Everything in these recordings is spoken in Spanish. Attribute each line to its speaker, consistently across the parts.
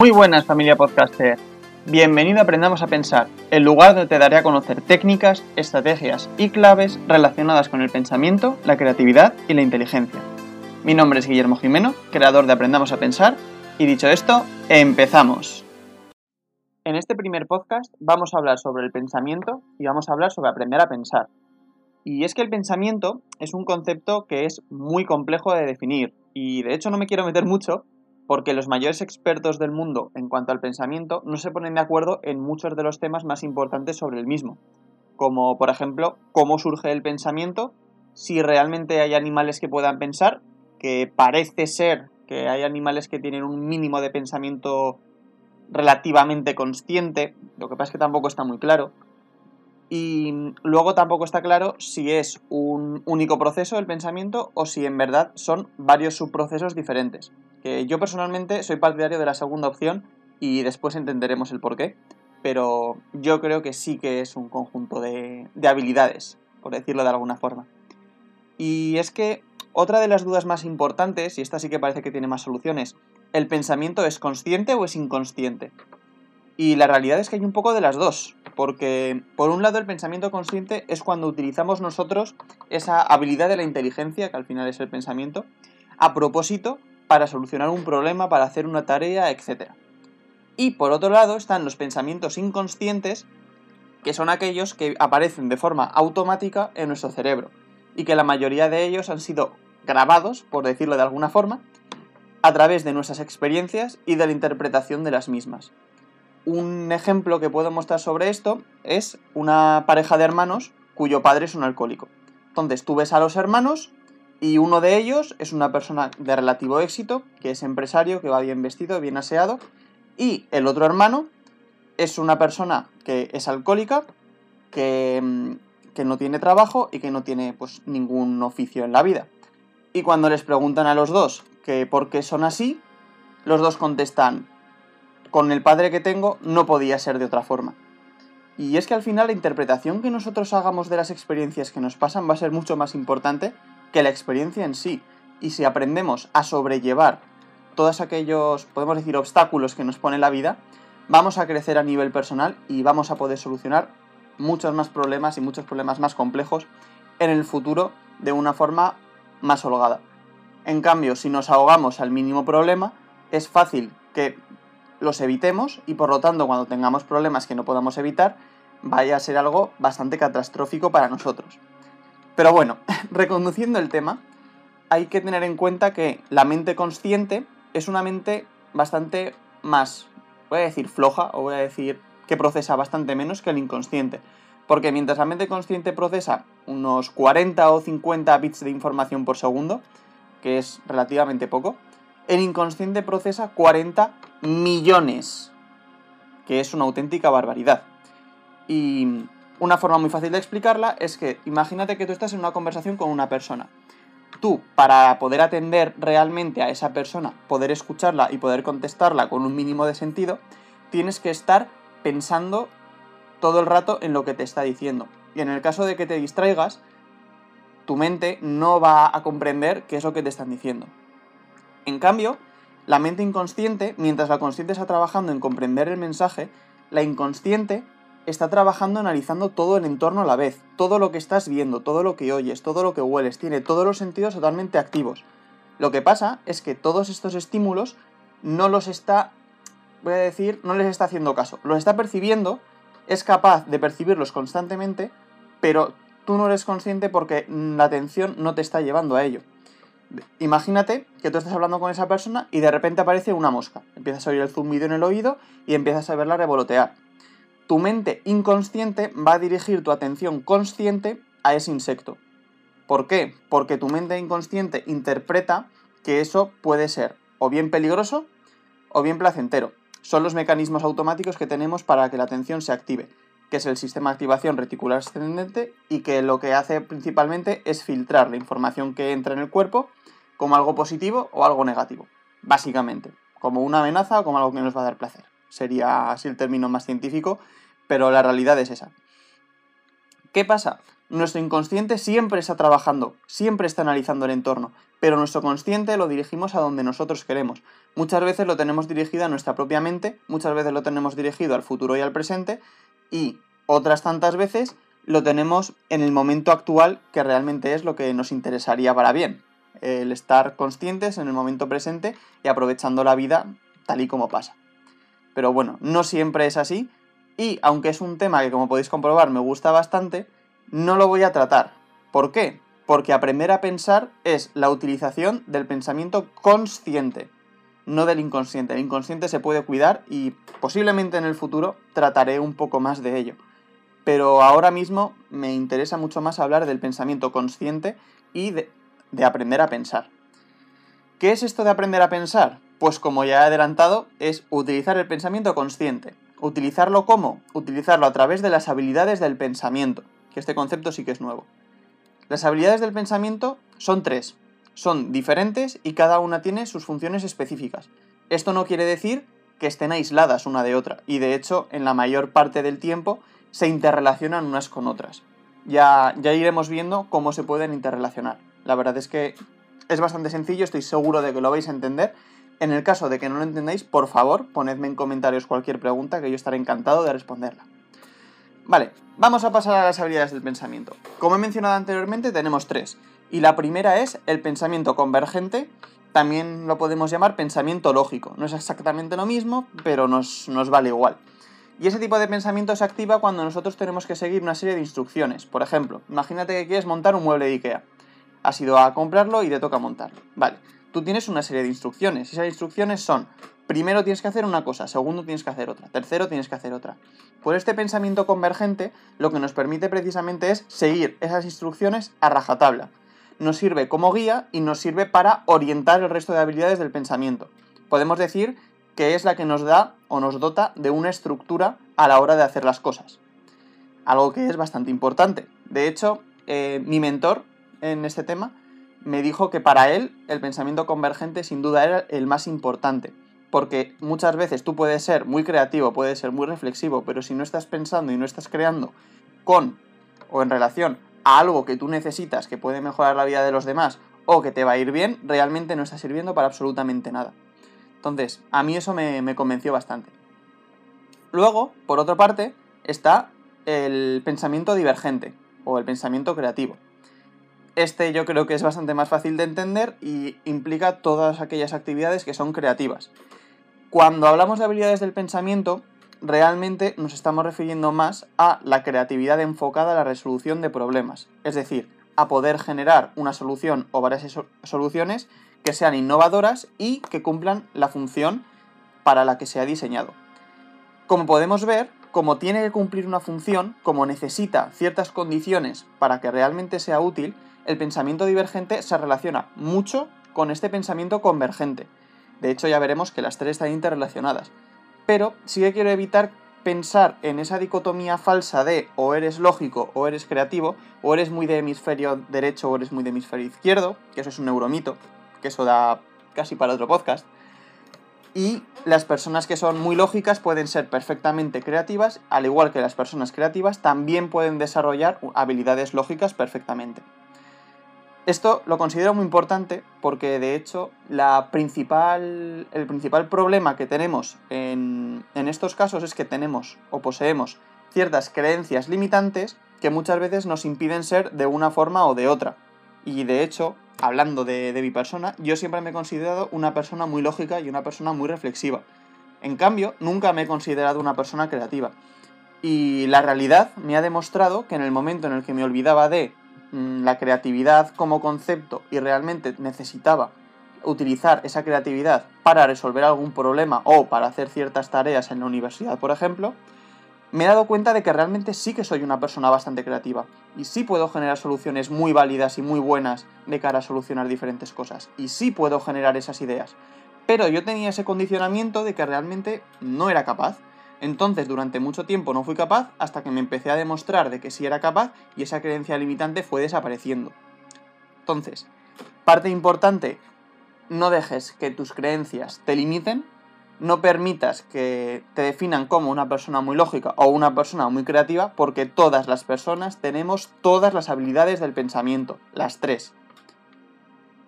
Speaker 1: Muy buenas familia podcaster. Bienvenido a Aprendamos a Pensar, el lugar donde te daré a conocer técnicas, estrategias y claves relacionadas con el pensamiento, la creatividad y la inteligencia. Mi nombre es Guillermo Jimeno, creador de Aprendamos a Pensar, y dicho esto, empezamos. En este primer podcast vamos a hablar sobre el pensamiento y vamos a hablar sobre aprender a pensar. Y es que el pensamiento es un concepto que es muy complejo de definir, y de hecho no me quiero meter mucho porque los mayores expertos del mundo en cuanto al pensamiento no se ponen de acuerdo en muchos de los temas más importantes sobre el mismo, como por ejemplo cómo surge el pensamiento, si realmente hay animales que puedan pensar, que parece ser que hay animales que tienen un mínimo de pensamiento relativamente consciente, lo que pasa es que tampoco está muy claro, y luego tampoco está claro si es un único proceso el pensamiento o si en verdad son varios subprocesos diferentes que yo personalmente soy partidario de la segunda opción y después entenderemos el por qué, pero yo creo que sí que es un conjunto de, de habilidades, por decirlo de alguna forma. Y es que otra de las dudas más importantes, y esta sí que parece que tiene más soluciones, ¿el pensamiento es consciente o es inconsciente? Y la realidad es que hay un poco de las dos, porque por un lado el pensamiento consciente es cuando utilizamos nosotros esa habilidad de la inteligencia, que al final es el pensamiento, a propósito para solucionar un problema, para hacer una tarea, etc. Y por otro lado están los pensamientos inconscientes, que son aquellos que aparecen de forma automática en nuestro cerebro, y que la mayoría de ellos han sido grabados, por decirlo de alguna forma, a través de nuestras experiencias y de la interpretación de las mismas. Un ejemplo que puedo mostrar sobre esto es una pareja de hermanos cuyo padre es un alcohólico. Entonces tú ves a los hermanos y uno de ellos es una persona de relativo éxito, que es empresario, que va bien vestido, bien aseado. Y el otro hermano es una persona que es alcohólica, que, mm, que no tiene trabajo y que no tiene pues, ningún oficio en la vida. Y cuando les preguntan a los dos que por qué son así, los dos contestan, con el padre que tengo no podía ser de otra forma. Y es que al final la interpretación que nosotros hagamos de las experiencias que nos pasan va a ser mucho más importante que la experiencia en sí. Y si aprendemos a sobrellevar todos aquellos, podemos decir, obstáculos que nos pone la vida, vamos a crecer a nivel personal y vamos a poder solucionar muchos más problemas y muchos problemas más complejos en el futuro de una forma más holgada. En cambio, si nos ahogamos al mínimo problema, es fácil que los evitemos y por lo tanto cuando tengamos problemas que no podamos evitar, vaya a ser algo bastante catastrófico para nosotros. Pero bueno, reconduciendo el tema, hay que tener en cuenta que la mente consciente es una mente bastante más, voy a decir floja, o voy a decir que procesa bastante menos que el inconsciente. Porque mientras la mente consciente procesa unos 40 o 50 bits de información por segundo, que es relativamente poco, el inconsciente procesa 40 millones, que es una auténtica barbaridad. Y una forma muy fácil de explicarla es que imagínate que tú estás en una conversación con una persona. Tú, para poder atender realmente a esa persona, poder escucharla y poder contestarla con un mínimo de sentido, tienes que estar pensando todo el rato en lo que te está diciendo. Y en el caso de que te distraigas, tu mente no va a comprender qué es lo que te están diciendo. En cambio, la mente inconsciente, mientras la consciente está trabajando en comprender el mensaje, la inconsciente está trabajando analizando todo el entorno a la vez, todo lo que estás viendo, todo lo que oyes, todo lo que hueles, tiene todos los sentidos totalmente activos. Lo que pasa es que todos estos estímulos no los está, voy a decir, no les está haciendo caso. Los está percibiendo, es capaz de percibirlos constantemente, pero tú no eres consciente porque la atención no te está llevando a ello. Imagínate que tú estás hablando con esa persona y de repente aparece una mosca. Empiezas a oír el zumbido en el oído y empiezas a verla revolotear tu mente inconsciente va a dirigir tu atención consciente a ese insecto. ¿Por qué? Porque tu mente inconsciente interpreta que eso puede ser o bien peligroso o bien placentero. Son los mecanismos automáticos que tenemos para que la atención se active, que es el sistema de activación reticular ascendente y que lo que hace principalmente es filtrar la información que entra en el cuerpo como algo positivo o algo negativo, básicamente, como una amenaza o como algo que nos va a dar placer. Sería así el término más científico pero la realidad es esa. ¿Qué pasa? Nuestro inconsciente siempre está trabajando, siempre está analizando el entorno, pero nuestro consciente lo dirigimos a donde nosotros queremos. Muchas veces lo tenemos dirigido a nuestra propia mente, muchas veces lo tenemos dirigido al futuro y al presente, y otras tantas veces lo tenemos en el momento actual, que realmente es lo que nos interesaría para bien. El estar conscientes en el momento presente y aprovechando la vida tal y como pasa. Pero bueno, no siempre es así, y aunque es un tema que como podéis comprobar me gusta bastante, no lo voy a tratar. ¿Por qué? Porque aprender a pensar es la utilización del pensamiento consciente, no del inconsciente. El inconsciente se puede cuidar y posiblemente en el futuro trataré un poco más de ello. Pero ahora mismo me interesa mucho más hablar del pensamiento consciente y de, de aprender a pensar. ¿Qué es esto de aprender a pensar? Pues como ya he adelantado, es utilizar el pensamiento consciente. ¿Utilizarlo cómo? Utilizarlo a través de las habilidades del pensamiento que este concepto sí que es nuevo. Las habilidades del pensamiento son tres, son diferentes y cada una tiene sus funciones específicas. Esto no quiere decir que estén aisladas una de otra, y de hecho en la mayor parte del tiempo se interrelacionan unas con otras. Ya, ya iremos viendo cómo se pueden interrelacionar. La verdad es que es bastante sencillo, estoy seguro de que lo vais a entender. En el caso de que no lo entendáis, por favor, ponedme en comentarios cualquier pregunta que yo estaré encantado de responderla. Vale, vamos a pasar a las habilidades del pensamiento. Como he mencionado anteriormente, tenemos tres. Y la primera es el pensamiento convergente, también lo podemos llamar pensamiento lógico. No es exactamente lo mismo, pero nos, nos, vale igual. Y ese tipo de pensamiento se activa cuando nosotros tenemos que seguir una serie de instrucciones. Por ejemplo, imagínate que quieres montar un mueble de Ikea. Has ido a comprarlo y te toca montarlo. Vale, tú tienes una serie de instrucciones. Y esas instrucciones son primero tienes que hacer una cosa, segundo tienes que hacer otra, tercero tienes que hacer otra. Por este pensamiento convergente, lo que nos permite precisamente es seguir esas instrucciones a rajatabla. Nos sirve como guía y nos sirve para orientar el resto de habilidades del pensamiento. Podemos decir que es la que nos da o nos dota de una estructura a la hora de hacer las cosas. Algo que es bastante importante. De hecho, eh, mi mentor en este tema me dijo que para él el pensamiento convergente sin duda era el más importante porque muchas veces tú puedes ser muy creativo, puedes ser muy reflexivo, pero si no estás pensando y no estás creando con o en relación a algo que tú necesitas que puede mejorar la vida de los demás o que te va a ir bien, realmente no está sirviendo para absolutamente nada. Entonces, a mí eso me, me convenció bastante. Luego, por otra parte, está el pensamiento divergente o el pensamiento creativo. Este yo creo que es bastante más fácil de entender y implica todas aquellas actividades que son creativas. Cuando hablamos de habilidades del pensamiento, realmente nos estamos refiriendo más a la creatividad enfocada a la resolución de problemas, es decir, a poder generar una solución o varias soluciones que sean innovadoras y que cumplan la función para la que se ha diseñado. Como podemos ver, como tiene que cumplir una función, como necesita ciertas condiciones para que realmente sea útil, el pensamiento divergente se relaciona mucho con este pensamiento convergente, de hecho, ya veremos que las tres están interrelacionadas. Pero sí que quiero evitar pensar en esa dicotomía falsa de o eres lógico o eres creativo, o eres muy de hemisferio derecho o eres muy de hemisferio izquierdo, que eso es un neuromito, que eso da casi para otro podcast. Y las personas que son muy lógicas pueden ser perfectamente creativas, al igual que las personas creativas también pueden desarrollar habilidades lógicas perfectamente. Esto lo considero muy importante porque de hecho la principal, el principal problema que tenemos en, en estos casos es que tenemos o poseemos ciertas creencias limitantes que muchas veces nos impiden ser de una forma o de otra. Y de hecho, hablando de, de, mi persona, yo siempre me he considerado una persona muy lógica y una persona muy reflexiva. En cambio, nunca me he considerado una persona creativa. Y la realidad me ha demostrado que en el momento en el que me olvidaba de la creatividad como concepto y realmente necesitaba utilizar esa creatividad para resolver algún problema o para hacer ciertas tareas en la universidad, por ejemplo, me he dado cuenta de que realmente sí que soy una persona bastante creativa y sí puedo generar soluciones muy válidas y muy buenas de cara a solucionar diferentes cosas y sí puedo generar esas ideas. Pero yo tenía ese condicionamiento de que realmente no era capaz entonces, durante mucho tiempo no fui capaz hasta que me empecé a demostrar de que sí era capaz y esa creencia limitante fue desapareciendo. Entonces, parte importante, no dejes que tus creencias te limiten, no permitas que te definan como una persona muy lógica o una persona muy creativa, porque todas las personas tenemos todas las habilidades del pensamiento, las tres.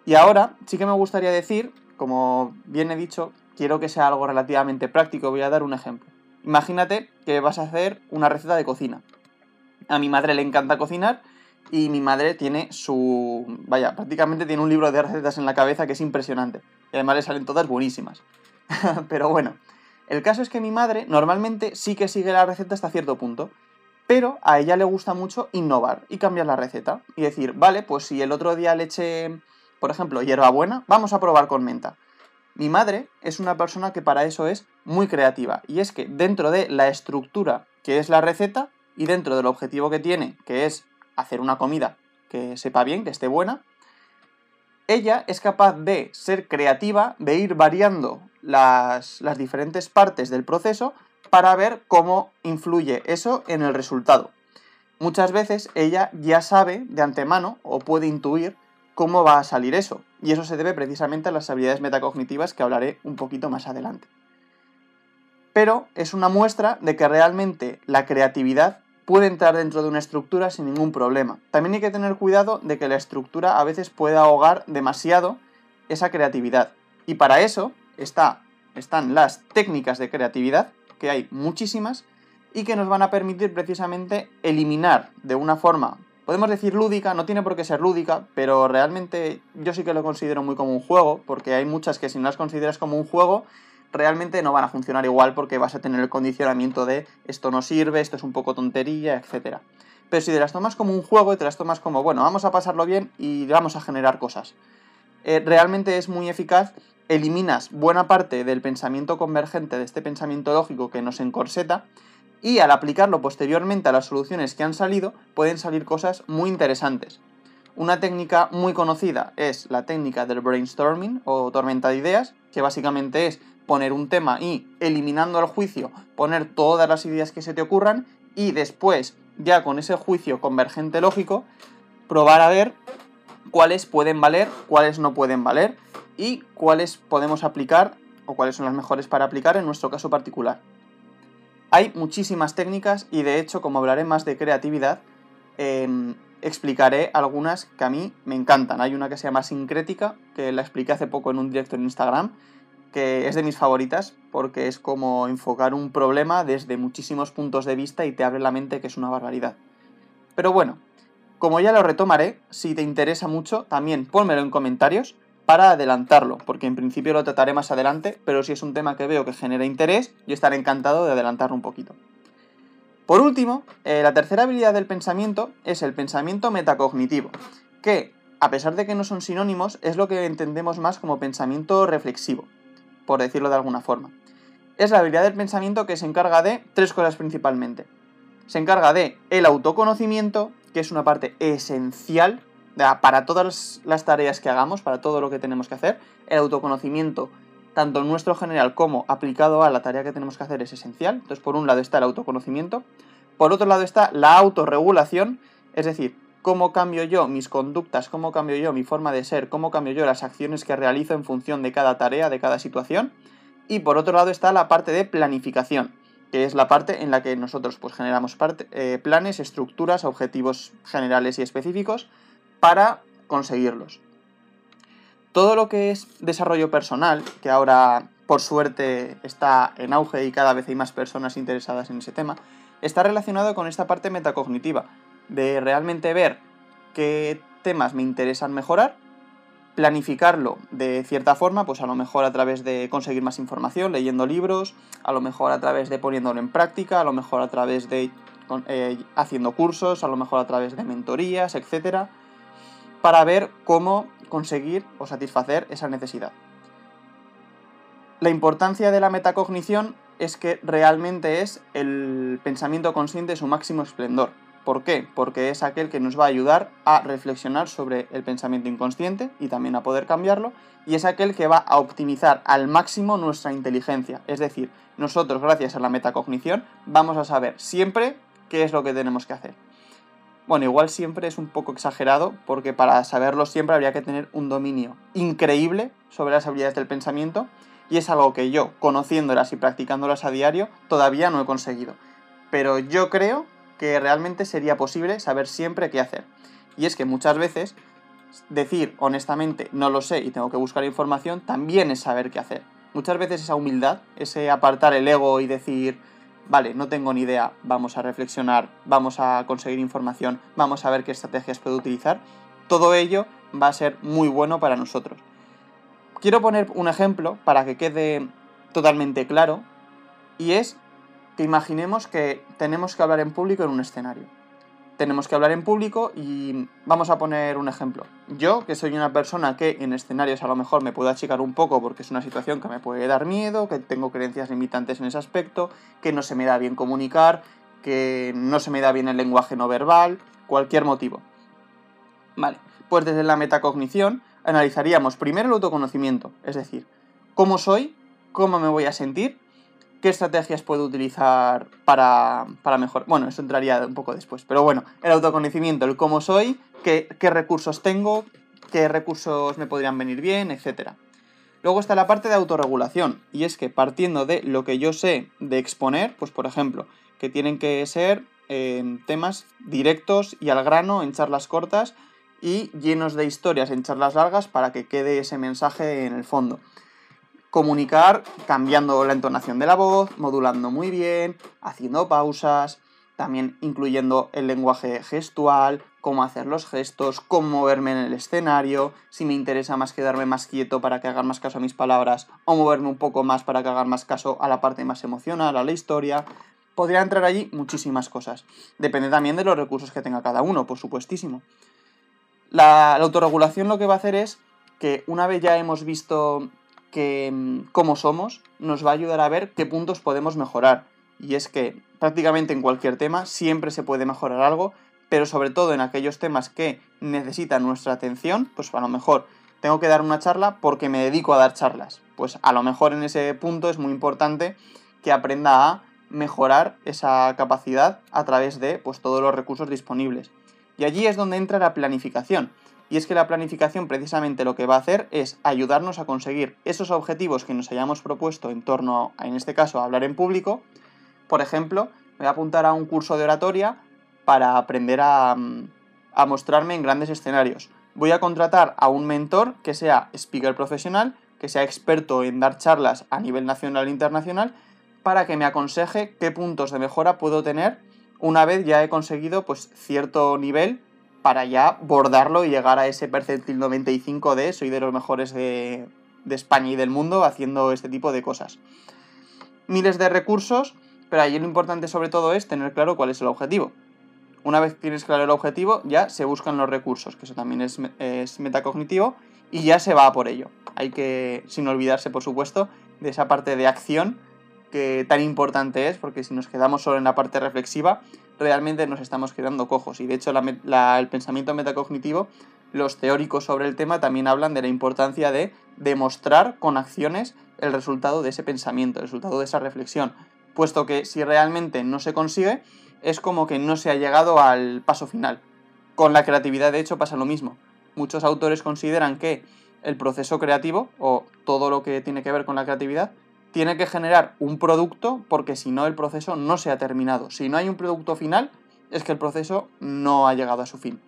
Speaker 1: Y ahora sí que me gustaría decir, como bien he dicho, quiero que sea algo relativamente práctico, voy a dar un ejemplo. Imagínate que vas a hacer una receta de cocina. A mi madre le encanta cocinar y mi madre tiene su... vaya, prácticamente tiene un libro de recetas en la cabeza que es impresionante. Y además le salen todas buenísimas. pero bueno, el caso es que mi madre normalmente sí que sigue la receta hasta cierto punto, pero a ella le gusta mucho innovar y cambiar la receta y decir, vale, pues si el otro día le eché, por ejemplo, hierbabuena, vamos a probar con menta. Mi madre es una persona que para eso es muy creativa y es que dentro de la estructura que es la receta y dentro del objetivo que tiene, que es hacer una comida que sepa bien, que esté buena, ella es capaz de ser creativa, de ir variando las, diferentes partes del proceso para ver cómo influye eso en el resultado. Muchas veces ella ya sabe de antemano o puede intuir cómo va a salir eso, y eso se debe precisamente a las habilidades metacognitivas que hablaré un poquito más adelante. Pero es una muestra de que realmente la creatividad puede entrar dentro de una estructura sin ningún problema. También hay que tener cuidado de que la estructura a veces puede ahogar demasiado esa creatividad. Y para eso está, están las técnicas de creatividad, que hay muchísimas, y que nos van a permitir precisamente eliminar de una forma, podemos decir lúdica, no tiene por qué ser lúdica, pero realmente yo sí que lo considero muy como un juego, porque hay muchas que si no las consideras como un juego, realmente no van a funcionar igual porque vas a tener el condicionamiento de esto no sirve, esto es un poco tontería, etc. Pero si te las tomas como un juego y te las tomas como, bueno, vamos a pasarlo bien y vamos a generar cosas, eh, realmente es muy eficaz, eliminas buena parte del pensamiento convergente, de este pensamiento lógico que nos encorseta, y al aplicarlo posteriormente a las soluciones que han salido, pueden salir cosas muy interesantes. Una técnica muy conocida es la técnica del brainstorming o tormenta de ideas, que básicamente es poner un tema y eliminando el juicio, poner todas las ideas que se te ocurran y después, ya con ese juicio convergente lógico, probar a ver cuáles pueden valer, cuáles no pueden valer y cuáles podemos aplicar o cuáles son las mejores para aplicar en nuestro caso particular. Hay muchísimas técnicas y de hecho, como hablaré más de creatividad, em, explicaré algunas que a mí me encantan. Hay una que se llama sincrética, que la expliqué hace poco en un directo en Instagram, que es de mis favoritas porque es como enfocar un problema desde muchísimos puntos de vista y te abre la mente que es una barbaridad. Pero bueno, como ya lo retomaré, si te interesa mucho, también pónmelo en comentarios para adelantarlo, porque en principio lo trataré más adelante, pero si es un tema que veo que genera interés, yo estaré encantado de adelantarlo un poquito. Por último, eh, la tercera habilidad del pensamiento es el pensamiento metacognitivo, que, a pesar de que no son sinónimos, es lo que entendemos más como pensamiento reflexivo por decirlo de alguna forma. Es la habilidad del pensamiento que se encarga de tres cosas principalmente. Se encarga de el autoconocimiento, que es una parte esencial para todas las tareas que hagamos, para todo lo que tenemos que hacer. El autoconocimiento, tanto nuestro general como aplicado a la tarea que tenemos que hacer, es esencial. Entonces, por un lado está el autoconocimiento. Por otro lado está la autorregulación, es decir, cómo cambio yo mis conductas, cómo cambio yo mi forma de ser, cómo cambio yo las acciones que realizo en función de cada tarea, de cada situación. Y por otro lado está la parte de planificación, que es la parte en la que nosotros pues, generamos eh, planes, estructuras, objetivos generales y específicos para conseguirlos. Todo lo que es desarrollo personal, que ahora por suerte está en auge y cada vez hay más personas interesadas en ese tema, está relacionado con esta parte metacognitiva, de realmente ver qué temas me interesan mejorar, planificarlo de cierta forma, pues a lo mejor a través de conseguir más información, leyendo libros, a lo mejor a través de poniéndolo en práctica, a lo mejor a través de eh, haciendo cursos, a lo mejor a través de mentorías, etcétera, para ver cómo conseguir o satisfacer esa necesidad. La importancia de la metacognición es que realmente es el pensamiento consciente en su máximo esplendor. ¿Por qué? Porque es aquel que nos va a ayudar a reflexionar sobre el pensamiento inconsciente y también a poder cambiarlo, y es aquel que va a optimizar al máximo nuestra inteligencia. Es decir, nosotros, gracias a la metacognición, vamos a saber siempre qué es lo que tenemos que hacer. Bueno, igual siempre es un poco exagerado, porque para saberlo siempre habría que tener un dominio increíble sobre las habilidades del pensamiento, y es algo que yo, conociéndolas y practicándolas a diario, todavía no he conseguido. Pero yo creo que realmente sería posible saber siempre qué hacer. Y es que muchas veces decir honestamente no lo sé y tengo que buscar información también es saber qué hacer. Muchas veces esa humildad, ese apartar el ego y decir, vale, no tengo ni idea, vamos a reflexionar, vamos a conseguir información, vamos a ver qué estrategias puedo utilizar, todo ello va a ser muy bueno para nosotros. Quiero poner un ejemplo para que quede totalmente claro y es que imaginemos que tenemos que hablar en público en un escenario. Tenemos que hablar en público y vamos a poner un ejemplo. Yo, que soy una persona que en escenarios a lo mejor me puedo achicar un poco porque es una situación que me puede dar miedo, que tengo creencias limitantes en ese aspecto, que no se me da bien comunicar, que no se me da bien el lenguaje no verbal, cualquier motivo. Vale, pues desde la metacognición analizaríamos primero el autoconocimiento, es decir, cómo soy, cómo me voy a sentir, qué estrategias puedo utilizar para, para mejorar. Bueno, eso entraría un poco después, pero bueno, el autoconocimiento, el cómo soy, qué, qué recursos tengo, qué recursos me podrían venir bien, etc. Luego está la parte de autorregulación, y es que partiendo de lo que yo sé de exponer, pues por ejemplo, que tienen que ser temas directos y al grano en charlas cortas, y llenos de historias en charlas largas para que quede ese mensaje en el fondo. Comunicar cambiando la entonación de la voz, modulando muy bien, haciendo pausas, también incluyendo el lenguaje gestual, cómo hacer los gestos, cómo moverme en el escenario, si me interesa más quedarme más quieto para que hagan más caso a mis palabras o moverme un poco más para que hagan más caso a la parte más emocional, a la historia. Podría entrar allí muchísimas cosas. Depende también de los recursos que tenga cada uno, por supuestísimo. La, autorregulación lo que va a hacer es que una vez ya hemos visto que, mm, cómo somos, nos va a ayudar a ver qué puntos podemos mejorar. Y es que prácticamente en cualquier tema siempre se puede mejorar algo, pero sobre todo en aquellos temas que necesitan nuestra atención, pues a lo mejor tengo que dar una charla porque me dedico a dar charlas. Pues a lo mejor en ese punto es muy importante que aprenda a mejorar esa capacidad a través de pues, todos los recursos disponibles. Y allí es donde entra la planificación. Y es que la planificación precisamente lo que va a hacer es ayudarnos a conseguir esos objetivos que nos hayamos propuesto en torno a, en este caso, a hablar en público. Por ejemplo, me voy a apuntar a un curso de oratoria para aprender a, a mostrarme en grandes escenarios. Voy a contratar a un mentor que sea speaker profesional, que sea experto en dar charlas a nivel nacional e internacional, para que me aconseje qué puntos de mejora puedo tener una vez ya he conseguido pues cierto nivel para ya bordarlo y llegar a ese percentil 95 de soy de los mejores de, España y del mundo haciendo este tipo de cosas. Miles de recursos, pero allí lo importante sobre todo es tener claro cuál es el objetivo. Una vez tienes claro el objetivo, ya se buscan los recursos, que eso también es, es, metacognitivo, y ya se va por ello. Hay que, sin olvidarse, por supuesto, de esa parte de acción que tan importante es, porque si nos quedamos solo en la parte reflexiva, realmente nos estamos quedando cojos. Y de hecho, el pensamiento metacognitivo, los teóricos sobre el tema también hablan de la importancia de demostrar con acciones el resultado de ese pensamiento, el resultado de esa reflexión, puesto que si realmente no se consigue, es como que no se ha llegado al paso final. Con la creatividad, de hecho, pasa lo mismo. Muchos autores consideran que el proceso creativo, o todo lo que tiene que ver con la creatividad, tiene que generar un producto porque si no el proceso no se ha terminado. Si no hay un producto final, es que el proceso no ha llegado a su fin.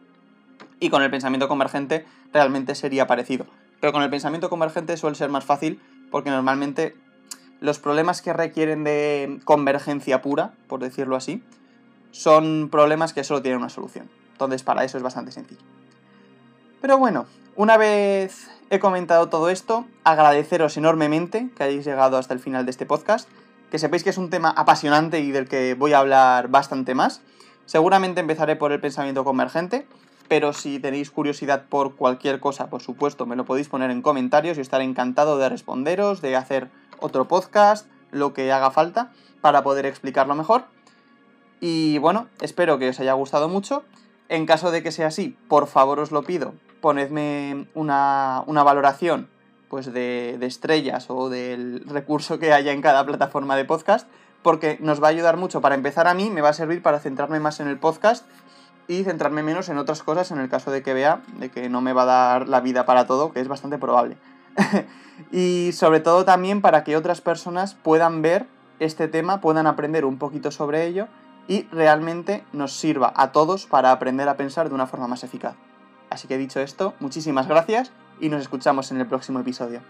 Speaker 1: Y con el pensamiento convergente realmente sería parecido. Pero con el pensamiento convergente suele ser más fácil porque normalmente los problemas que requieren de convergencia pura, por decirlo así, son problemas que solo tienen una solución. Entonces para eso es bastante sencillo. Pero bueno, una vez he comentado todo esto, agradeceros enormemente que hayáis llegado hasta el final de este podcast, que sepáis que es un tema apasionante y del que voy a hablar bastante más. Seguramente empezaré por el pensamiento convergente, pero si tenéis curiosidad por cualquier cosa, por supuesto, me lo podéis poner en comentarios y estaré encantado de responderos, de hacer otro podcast, lo que haga falta, para poder explicarlo mejor. Y bueno, espero que os haya gustado mucho. En caso de que sea así, por favor os lo pido, ponedme una, una valoración pues de, estrellas o del recurso que haya en cada plataforma de podcast, porque nos va a ayudar mucho. Para empezar a mí, me va a servir para centrarme más en el podcast y centrarme menos en otras cosas en el caso de que vea de que no me va a dar la vida para todo, que es bastante probable. y sobre todo también para que otras personas puedan ver este tema, puedan aprender un poquito sobre ello y realmente nos sirva a todos para aprender a pensar de una forma más eficaz. Así que dicho esto, muchísimas gracias y nos escuchamos en el próximo episodio.